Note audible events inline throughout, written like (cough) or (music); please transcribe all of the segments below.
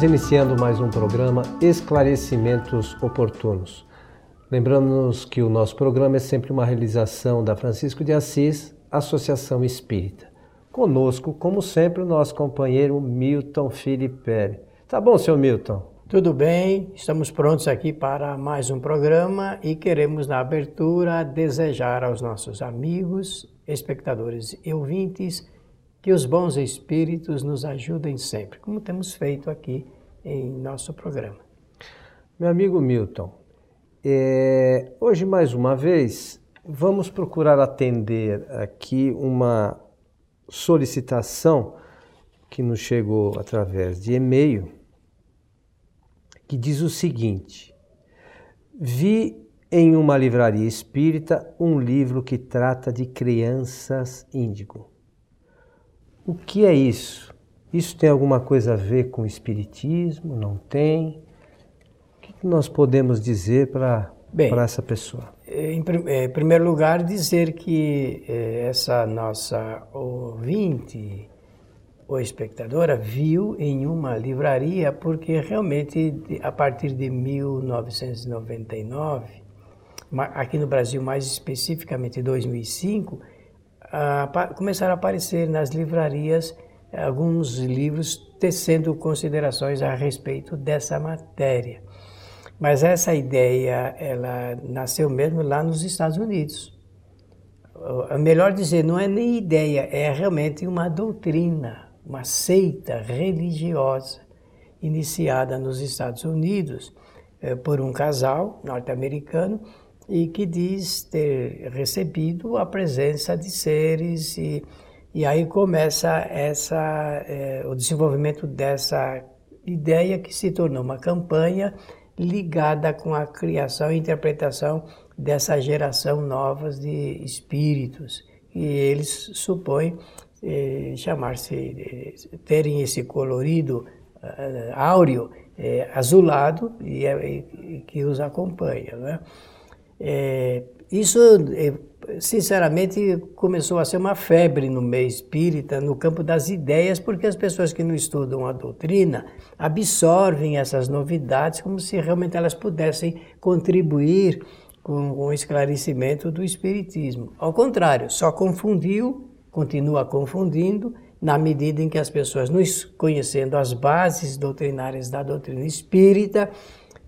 Estamos iniciando mais um programa Esclarecimentos Oportunos. Lembrando-nos que o nosso programa é sempre uma realização da Francisco de Assis, Associação Espírita. Conosco, como sempre, o nosso companheiro Milton Filipe. Tá bom, seu Milton? Tudo bem, estamos prontos aqui para mais um programa e queremos, na abertura, desejar aos nossos amigos, espectadores e ouvintes que os bons espíritos nos ajudem sempre, como temos feito aqui em nosso programa. Meu amigo Milton, é, hoje mais uma vez vamos procurar atender aqui uma solicitação que nos chegou através de e-mail, que diz o seguinte: Vi em uma livraria espírita um livro que trata de crianças índigo. O que é isso? Isso tem alguma coisa a ver com o espiritismo? Não tem? O que nós podemos dizer para essa pessoa? Em, em, primeiro lugar, dizer que eh, essa nossa ouvinte ou espectadora viu em uma livraria, porque realmente a partir de 1999, aqui no Brasil mais especificamente 2005, começaram a aparecer nas livrarias alguns livros tecendo considerações a respeito dessa matéria. Mas essa ideia, ela nasceu mesmo lá nos Estados Unidos. Melhor dizer, não é nem ideia, é realmente uma doutrina, uma seita religiosa iniciada nos Estados Unidos eh, por um casal norte-americano e que diz ter recebido a presença de seres e, e aí começa essa, é, o desenvolvimento dessa ideia que se tornou uma campanha ligada com a criação e interpretação dessa geração novas de espíritos e eles supõem eh, chamar-se eh, terem esse colorido uh, áureo eh, azulado e, e, que os acompanha, né? É, isso, é, sinceramente, começou a ser uma febre no meio espírita, no campo das ideias, porque as pessoas que não estudam a doutrina absorvem essas novidades como se realmente elas pudessem contribuir com o esclarecimento do espiritismo. Ao contrário, só confundiu, continua confundindo, na medida em que as pessoas, não conhecendo as bases doutrinárias da doutrina espírita,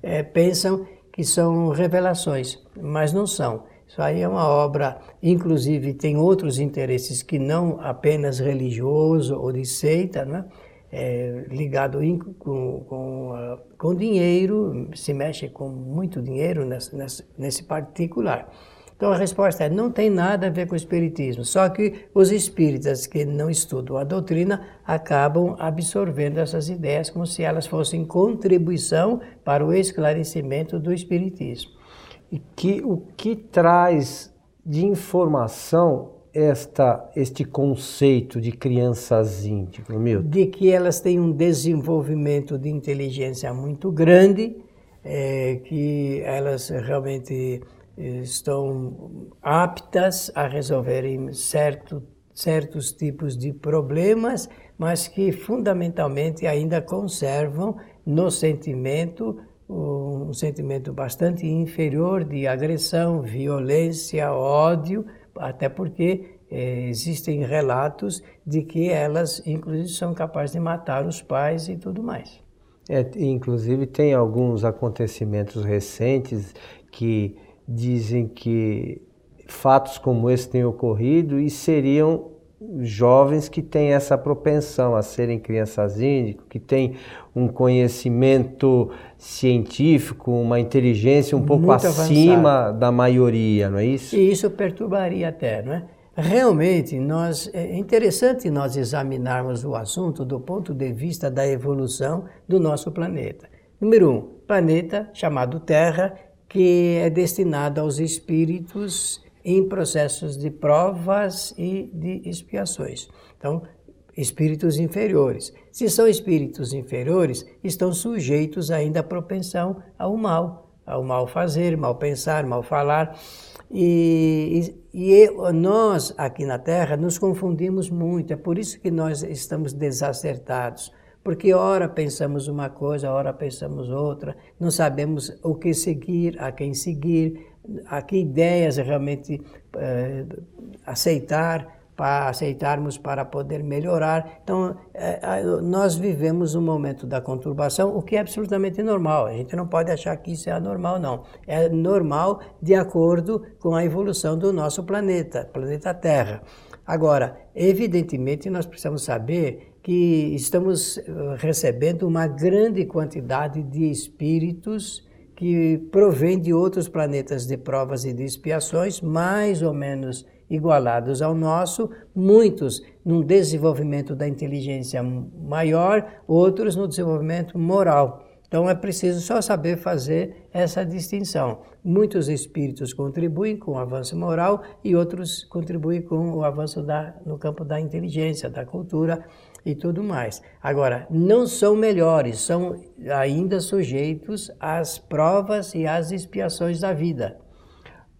é, pensam que são revelações, mas não são. Isso aí é uma obra, inclusive tem outros interesses que não apenas religioso ou de seita, né? É, ligado com, com, uh, com dinheiro, se mexe com muito dinheiro nesse, nesse, nesse particular. Então a resposta é: não tem nada a ver com o Espiritismo. Só que os espíritas que não estudam a doutrina acabam absorvendo essas ideias como se elas fossem contribuição para o esclarecimento do Espiritismo. E que, o que traz de informação esta, este conceito de crianças íntimas, Milton? De que elas têm um desenvolvimento de inteligência muito grande, é, que elas realmente estão aptas a resolverem certo, certos tipos de problemas, mas que fundamentalmente ainda conservam no sentimento um sentimento bastante inferior de agressão, violência, ódio, até porque eh, existem relatos de que elas, inclusive, são capazes de matar os pais e tudo mais. É, inclusive, tem alguns acontecimentos recentes que dizem que fatos como esse têm ocorrido e seriam jovens que têm essa propensão a serem crianças índico, que têm um conhecimento científico, uma inteligência um Muito pouco acima avançado. da maioria, não é isso? E isso perturbaria até, não é? Realmente, nós, é interessante nós examinarmos o assunto do ponto de vista da evolução do nosso planeta. Número um, planeta chamado Terra, que é destinado aos espíritos em processos de provas e de expiações. Então, espíritos inferiores. Se são espíritos inferiores, estão sujeitos ainda à propensão ao mal, ao mal fazer, mal pensar, mal falar. E, e, e, nós aqui na Terra nos confundimos muito, é por isso que nós estamos desacertados, Porque ora pensamos uma coisa, ora pensamos outra, não sabemos o que seguir, a quem seguir, a que ideias realmente eh, aceitar para aceitarmos para poder melhorar. Então, é, nós vivemos um momento da conturbação, o que é absolutamente normal. A gente não pode achar que isso é anormal, não. É normal de acordo com a evolução do nosso planeta, planeta Terra. Agora, evidentemente, nós precisamos saber que estamos eh, recebendo uma grande quantidade de espíritos que provém de outros planetas de provas e de expiações, mais ou menos igualados ao nosso, muitos num desenvolvimento da inteligência maior, outros no desenvolvimento moral. Então é preciso só saber fazer essa distinção. Muitos espíritos contribuem com o avanço moral e outros contribuem com o avanço da, no campo da inteligência, da cultura e tudo mais. Agora, não são melhores, são ainda sujeitos às provas e às expiações da vida.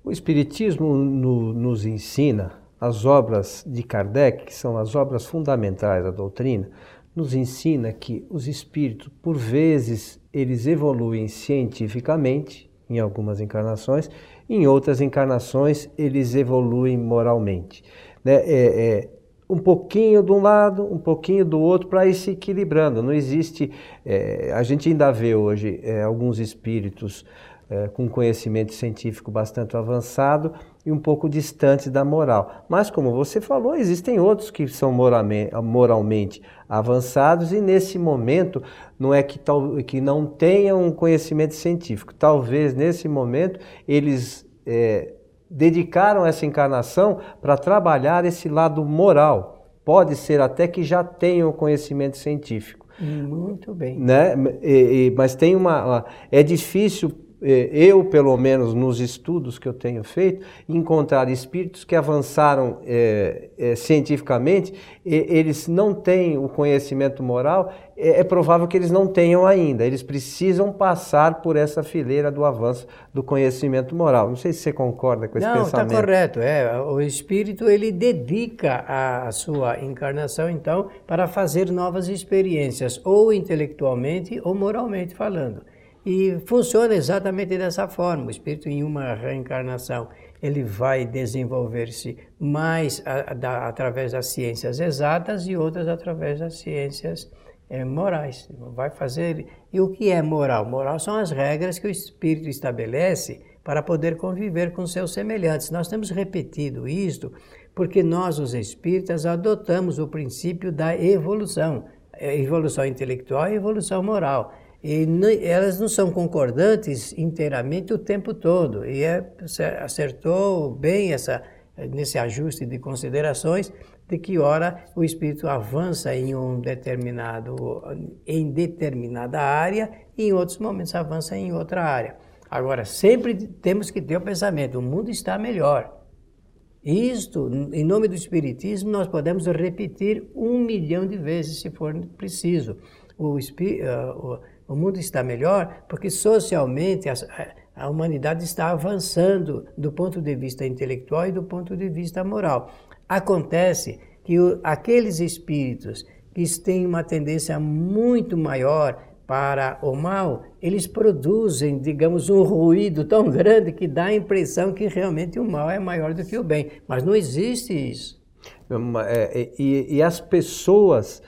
O Espiritismo no, nos ensina, as obras de Kardec, que são as obras fundamentais da doutrina, nos ensina que os espíritos, por vezes, eles evoluem cientificamente, em algumas encarnações, em outras encarnações, eles evoluem moralmente. Né? É, é, um pouquinho de um lado, um pouquinho do outro, para ir se equilibrando. Não existe. É, a gente ainda vê hoje é, alguns espíritos é, com conhecimento científico bastante avançado e um pouco distante da moral. Mas, como você falou, existem outros que são moralmente, avançados e, nesse momento, não é que, tal, que não tenham um conhecimento científico. Talvez, nesse momento, eles é, dedicaram essa encarnação para trabalhar esse lado moral. Pode ser até que já tenham conhecimento científico. Muito bem. Né? E, e, mas tem uma. É difícil eu, pelo menos nos estudos que eu tenho feito, encontrar espíritos que avançaram é, é, cientificamente, e, eles não têm o conhecimento moral, é, é, provável que eles não tenham ainda. Eles precisam passar por essa fileira do avanço do conhecimento moral. Não sei se você concorda com esse não, tá pensamento. Não, está correto. É, o espírito ele dedica a, a sua encarnação, então, para fazer novas experiências, ou intelectualmente ou moralmente falando. E funciona exatamente dessa forma. O espírito, em uma reencarnação, ele vai desenvolver-se mais a, a, através das ciências exatas e outras através das ciências é, morais. Vai fazer. E o que é moral? Moral são as regras que o espírito estabelece para poder conviver com seus semelhantes. Nós temos repetido isto porque nós, os espíritas, adotamos o princípio da evolução, é, evolução intelectual e evolução moral. E elas não são concordantes inteiramente o tempo todo. E é, acertou bem essa, nesse ajuste de considerações de que ora o espírito avança em um determinado em determinada área e em outros momentos avança em outra área. Agora, sempre temos que ter o pensamento, o mundo está melhor. Isto, em nome do Espiritismo, nós podemos repetir um milhão de vezes, se for preciso. O, uh, o mundo está melhor porque socialmente a, a humanidade está avançando do ponto de vista intelectual e do ponto de vista moral. Acontece que o, aqueles espíritos que têm uma tendência muito maior para o mal, eles produzem, digamos, um ruído tão grande que dá a impressão que realmente o mal é maior do que o bem. Mas não existe isso. É, e, e as pessoas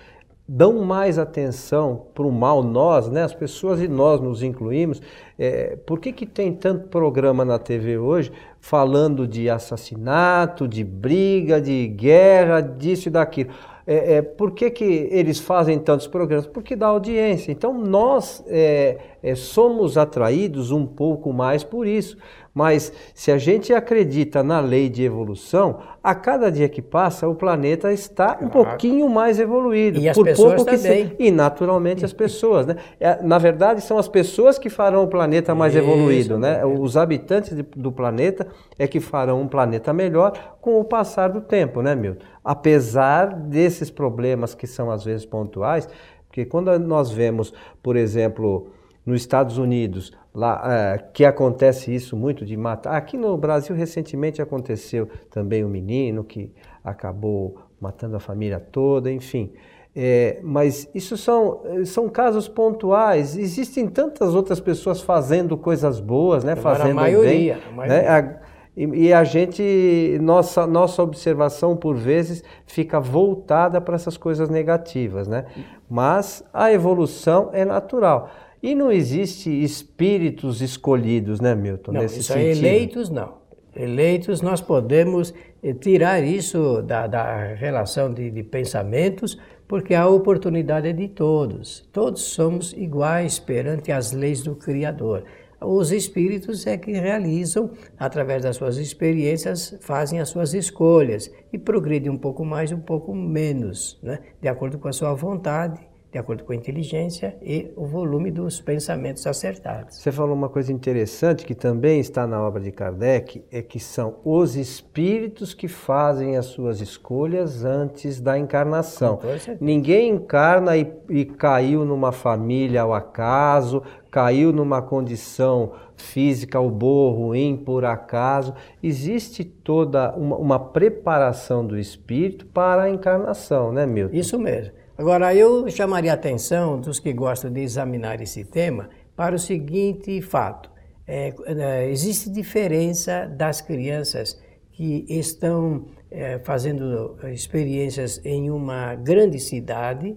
dão mais atenção para o mal, nós, né, as pessoas e nós nos incluímos. É, por que, que tem tanto programa na TV hoje falando de assassinato, de briga, de guerra, disso e daquilo? É, é, por que, que eles fazem tantos programas? Porque dá audiência. Então nós é, é, somos atraídos um pouco mais por isso. Mas se a gente acredita na lei de evolução, a cada dia que passa o planeta está um pouquinho mais evoluído. E as por pessoas pouco também. Se... E naturalmente as pessoas, né? É, na verdade são as pessoas que farão o planeta mais Isso, evoluído, né? Os habitantes do planeta é que farão um planeta melhor com o passar do tempo, né, Milton? Apesar desses problemas que são às vezes pontuais, porque quando nós vemos, por exemplo, nos Estados Unidos, lá, é, que acontece isso muito de matar. Aqui no Brasil, recentemente aconteceu também um menino que acabou matando a família toda, enfim. É, mas isso são, são casos pontuais. Existem tantas outras pessoas fazendo coisas boas, né? fazendo a maioria, bem. A maioria. Né? A, e, e, a gente, nossa, nossa observação por vezes fica voltada para essas coisas negativas, né? Mas a evolução é natural. E não existe espíritos escolhidos, né, Milton? Não, nesse isso sentido. eleitos não. Eleitos nós podemos eh, tirar isso da, da relação de, de pensamentos, porque a oportunidade é de todos. Todos somos iguais perante as leis do Criador. Os espíritos é que realizam, através das suas experiências, fazem as suas escolhas e progredem um pouco mais, um pouco menos, né? de acordo com a sua vontade de acordo com a inteligência e o volume dos pensamentos acertados. Você falou uma coisa interessante que também está na obra de Kardec, é que são os espíritos que fazem as suas escolhas antes da encarnação. Ninguém encarna e, e caiu numa família ao acaso, caiu numa condição física ou boa ruim por acaso. Existe toda uma, uma preparação do espírito para a encarnação, né, Milton? Isso mesmo. Agora, eu chamaria a atenção dos que gostam de examinar esse tema para o seguinte fato: é, é, existe diferença das crianças que estão é, fazendo experiências em uma grande cidade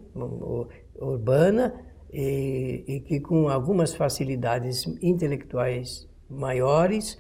urbana e, e que com algumas facilidades intelectuais maiores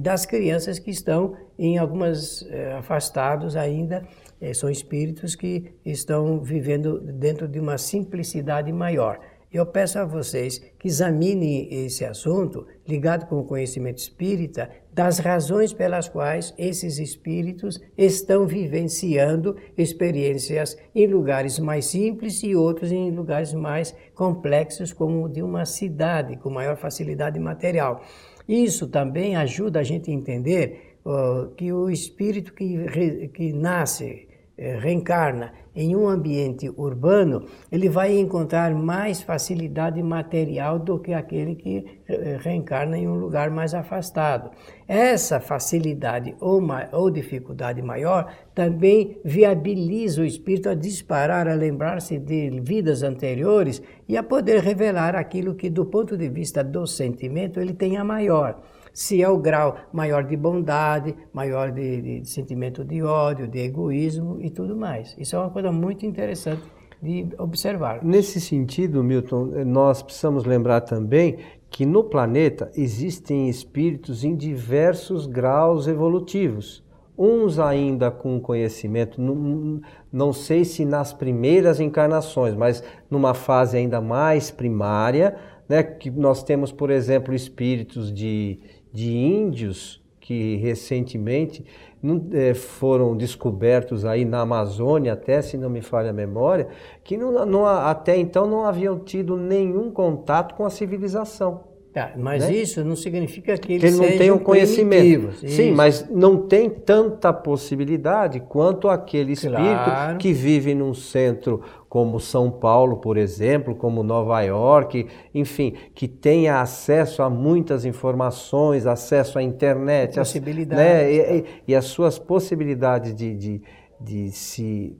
das crianças que estão em algumas é, afastados ainda é, são espíritos que estão vivendo dentro de uma simplicidade maior. Eu peço a vocês que examinem esse assunto, ligado com o conhecimento espírita, das razões pelas quais esses espíritos estão vivenciando experiências em lugares mais simples e outros em lugares mais complexos, como o de uma cidade, com maior facilidade material. Isso também ajuda a gente a entender uh, que o espírito que, que nasce reencarna em um ambiente urbano, ele vai encontrar mais facilidade material do que aquele que eh, reencarna em um lugar mais afastado. Essa facilidade ou, ou dificuldade maior também viabiliza o espírito a disparar, a lembrar-se de vidas anteriores e a poder revelar aquilo que, do ponto de vista do sentimento, ele tem a maior se é o grau maior de bondade, maior de, de, sentimento de ódio, de egoísmo e tudo mais. Isso é uma coisa muito interessante de observar. Nesse sentido, Milton, nós precisamos lembrar também que no planeta existem espíritos em diversos graus evolutivos. Uns ainda com conhecimento, não, não sei se nas primeiras encarnações, mas numa fase ainda mais primária, né, que nós temos, por exemplo, espíritos de, de índios que recentemente é, foram descobertos aí na Amazônia, até se não me falha a memória, que não, não, até então não haviam tido nenhum contato com a civilização. Tá, mas né? isso não significa que eles, que não tenham conhecimento. Sim, isso. mas não tem tanta possibilidade quanto aquele espírito claro. que vive num centro como São Paulo, por exemplo, como Nova York, enfim, que tenha acesso a muitas informações, acesso à internet, possibilidades, né? e, e, as suas possibilidades de, de, de se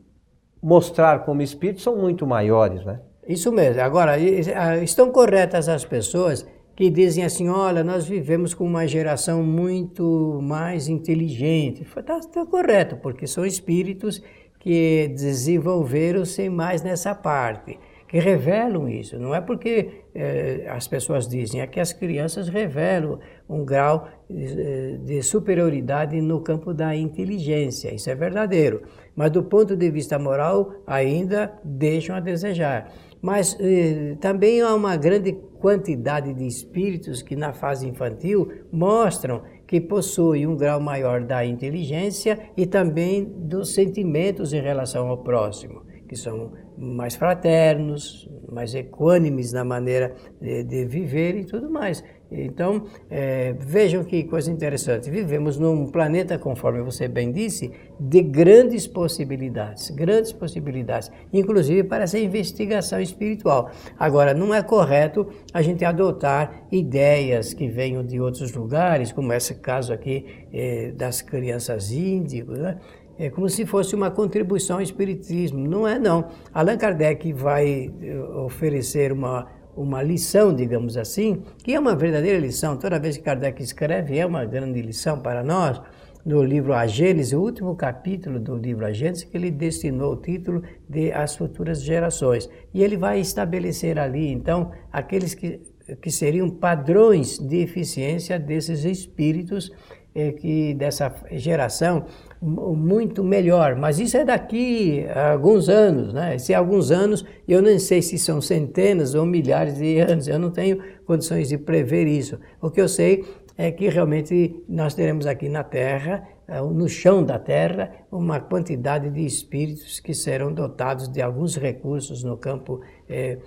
mostrar como espírito são muito maiores, né? Isso mesmo. Agora, estão corretas as pessoas que dizem assim: olha, nós vivemos com uma geração muito mais inteligente. Está tá correto, porque são espíritos que desenvolveram-se mais nessa parte, que revelam isso. Não é porque eh, as pessoas dizem, é que as crianças revelam um grau de, de superioridade no campo da inteligência. Isso é verdadeiro. Mas do ponto de vista moral, ainda deixam a desejar. Mas eh, também há uma grande quantidade de espíritos que na fase infantil mostram que possuem um grau maior da inteligência e também dos sentimentos em relação ao próximo, que são mais fraternos, mais equânimes na maneira de, de viver e tudo mais. Então, é, vejam que coisa interessante. Vivemos num planeta, conforme você bem disse, de grandes possibilidades, grandes possibilidades, inclusive para essa investigação espiritual. Agora, não é correto a gente adotar ideias que venham de outros lugares, como esse caso aqui é, das crianças índigo, né? é como se fosse uma contribuição ao espiritismo. Não é não. Allan Kardec vai eh, oferecer uma uma lição, digamos assim, que é uma verdadeira lição. Toda vez que Kardec escreve é uma grande lição para nós. No livro A o último capítulo do livro A que ele destinou o título de As Futuras Gerações. E ele vai estabelecer ali, então, aqueles que, que seriam padrões de eficiência desses espíritos é, que dessa geração muito melhor. Mas isso é daqui a alguns anos, né? Se alguns anos, eu não sei se são centenas ou milhares de anos, eu não tenho condições de prever isso. O que eu sei é que realmente nós teremos aqui na Terra, eh, no chão da Terra, uma quantidade de espíritos que serão dotados de alguns recursos no campo é,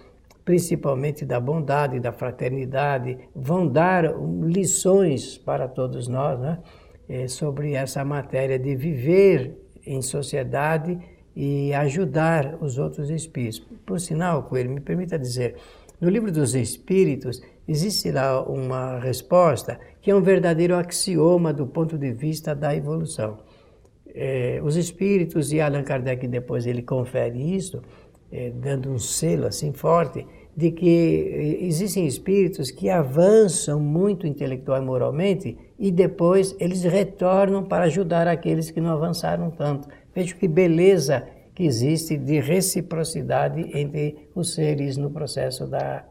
principalmente da bondade, da fraternidade, vão dar lições para todos nós né, é, sobre essa matéria de viver em sociedade e ajudar os outros espíritos. Por sinal, Coelho, me permita dizer, no livro dos Espíritos existe lá uma resposta que é um verdadeiro axioma do ponto de vista da evolução. É, os Espíritos, e Allan Kardec depois ele confere isso, é, dando um selo assim forte, de que existem espíritos que avançam muito intelectual e moralmente e depois eles retornam para ajudar aqueles que não avançaram tanto. Veja que beleza que existe de reciprocidade entre os seres no processo da,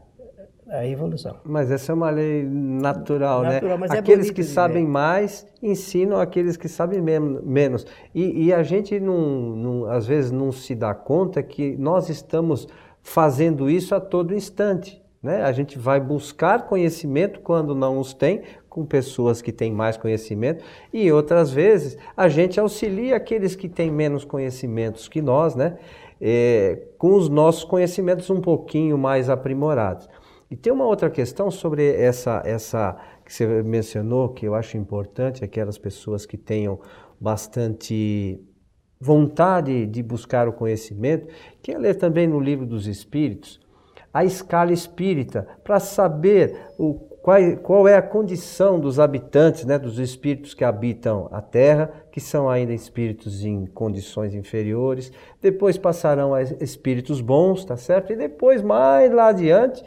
da evolução. Mas essa é uma lei natural, né? natural né? aqueles é que sabem mais ensinam aqueles que sabem menos. E, e a gente, não, não, às vezes, não se dá conta que nós estamos fazendo isso a todo instante. Né? A gente vai buscar conhecimento quando não os tem, com pessoas que têm mais conhecimento, e outras vezes a gente auxilia aqueles que têm menos conhecimentos que nós, né? É, com os nossos conhecimentos um pouquinho mais aprimorados. E tem uma outra questão sobre essa, essa que você mencionou, que eu acho importante, aquelas pessoas que tenham bastante vontade de buscar o conhecimento, que é ler também no livro dos Espíritos a escala espírita, para saber o, qual, qual, é a condição dos habitantes, né, dos espíritos que habitam a Terra, que são ainda espíritos em condições inferiores, depois passarão a espíritos bons, tá certo? E depois, mais lá adiante,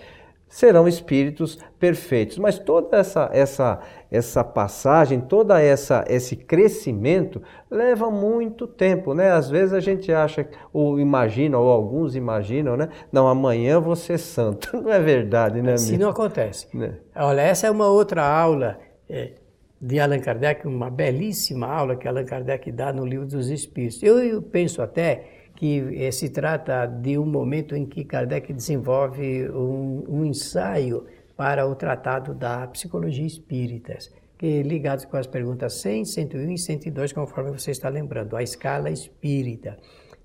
serão espíritos perfeitos. Mas toda essa, essa, essa passagem, toda essa esse crescimento leva muito tempo, né? Às vezes a gente acha ou imagina ou alguns imaginam, né? Não, amanhã ser santo. (laughs) Não é verdade, né? Assim não acontece. Né? Olha, essa é uma outra aula é, de Allan Kardec, uma belíssima aula que Allan Kardec dá no livro dos Espíritos. Eu, eu penso até que eh, se trata de um momento em que Kardec desenvolve um, um ensaio para o tratado da psicologia espírita, que ligados com as perguntas 100, 101 e 102, conforme você está lembrando, a escala espírita.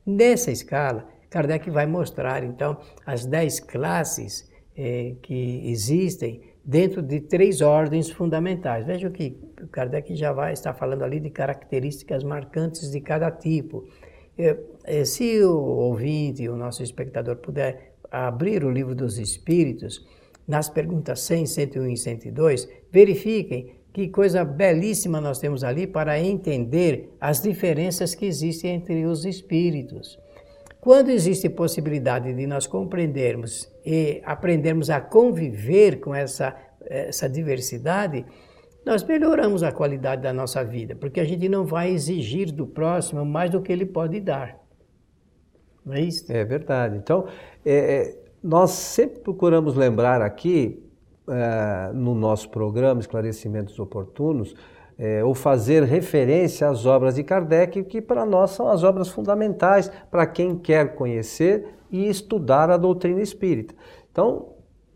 Nessa escala, Kardec vai mostrar, então, as 10 classes eh, que existem dentro de três ordens fundamentais. Veja que Kardec já vai estar falando ali de características marcantes de cada tipo. É, é, se o ouvinte, o nosso espectador puder abrir o livro dos Espíritos, nas perguntas 100, 101 e 102, verifiquem que coisa belíssima nós temos ali para entender as diferenças que existem entre os espíritos. Quando existe possibilidade de nós compreendermos e aprendermos a conviver com essa, essa diversidade, nós melhoramos a qualidade da nossa vida, porque a gente não vai exigir do próximo mais do que ele pode dar. Não é isso? É verdade. Então, é, é nós sempre procuramos lembrar aqui, é, no nosso programa Esclarecimentos Oportunos, é, ou fazer referência às obras de Kardec, que para nós são as obras fundamentais para quem quer conhecer e estudar a doutrina espírita. Então,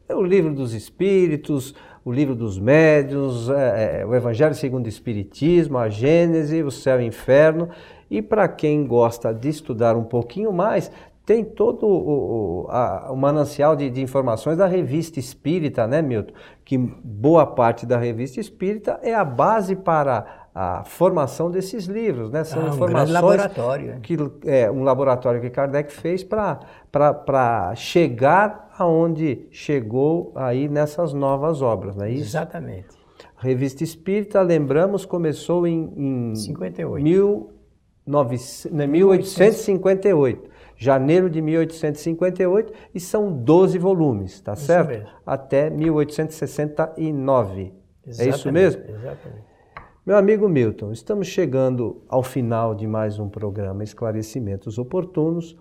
é o livro dos Espíritos, o livro dos médios, é, é, o Evangelho segundo o Espiritismo, a Gênese, o Céu e o Inferno. E para quem gosta de estudar um pouquinho mais, tem todo o, o, a, o manancial de, de, informações da revista Espírita, né, Milton? Que boa parte da revista Espírita é a base para a formação desses livros, né? São ah, um informações laboratório. que é um laboratório que Kardec fez para chegar aonde chegou aí nessas novas obras, não é isso? Exatamente. Revista Espírita, lembramos, começou em, em 58. Mil, 1858. Janeiro de 1858 e são 12 volumes, tá Isso certo? mesmo. Até 1869. É isso Exatamente, mesmo? Exatamente. Meu amigo Milton, estamos chegando ao final de mais um programa Esclarecimentos Oportunos.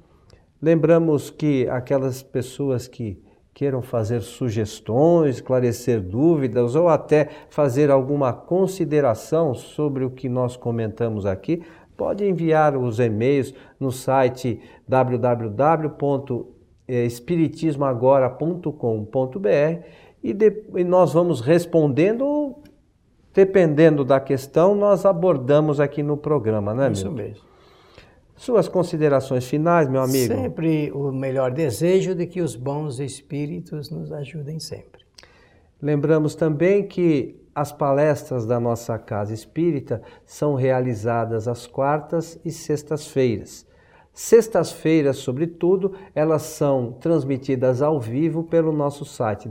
Lembramos que aquelas pessoas que queiram fazer sugestões, esclarecer dúvidas ou até fazer alguma consideração sobre o que nós comentamos aqui, pode enviar os e-mails no site www.espiritismoagora.com.br e, de- e nós vamos respondendo, dependendo da questão, nós abordamos aqui no programa, né, Isso Milton? mesmo. Suas considerações finais, meu amigo? Sempre o melhor desejo de que os bons espíritos nos ajudem sempre. Lembramos também que as palestras da nossa Casa Espírita são realizadas às quartas e sextas-feiras. Sextas-feiras, sobretudo, elas são transmitidas ao vivo pelo nosso site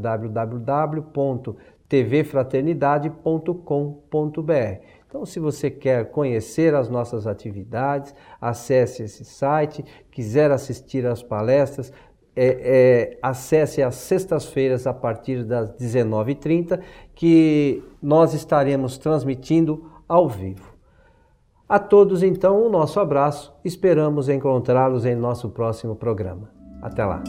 www.tvfraternidade.com.br. Então, se você quer conhecer as nossas atividades, acesse esse site, quiser assistir às palestras, é, é, acesse às sextas-feiras a partir das 19h30, que nós estaremos transmitindo ao vivo. A todos, então, o nosso abraço. Esperamos encontrá-los em nosso próximo programa. Até lá.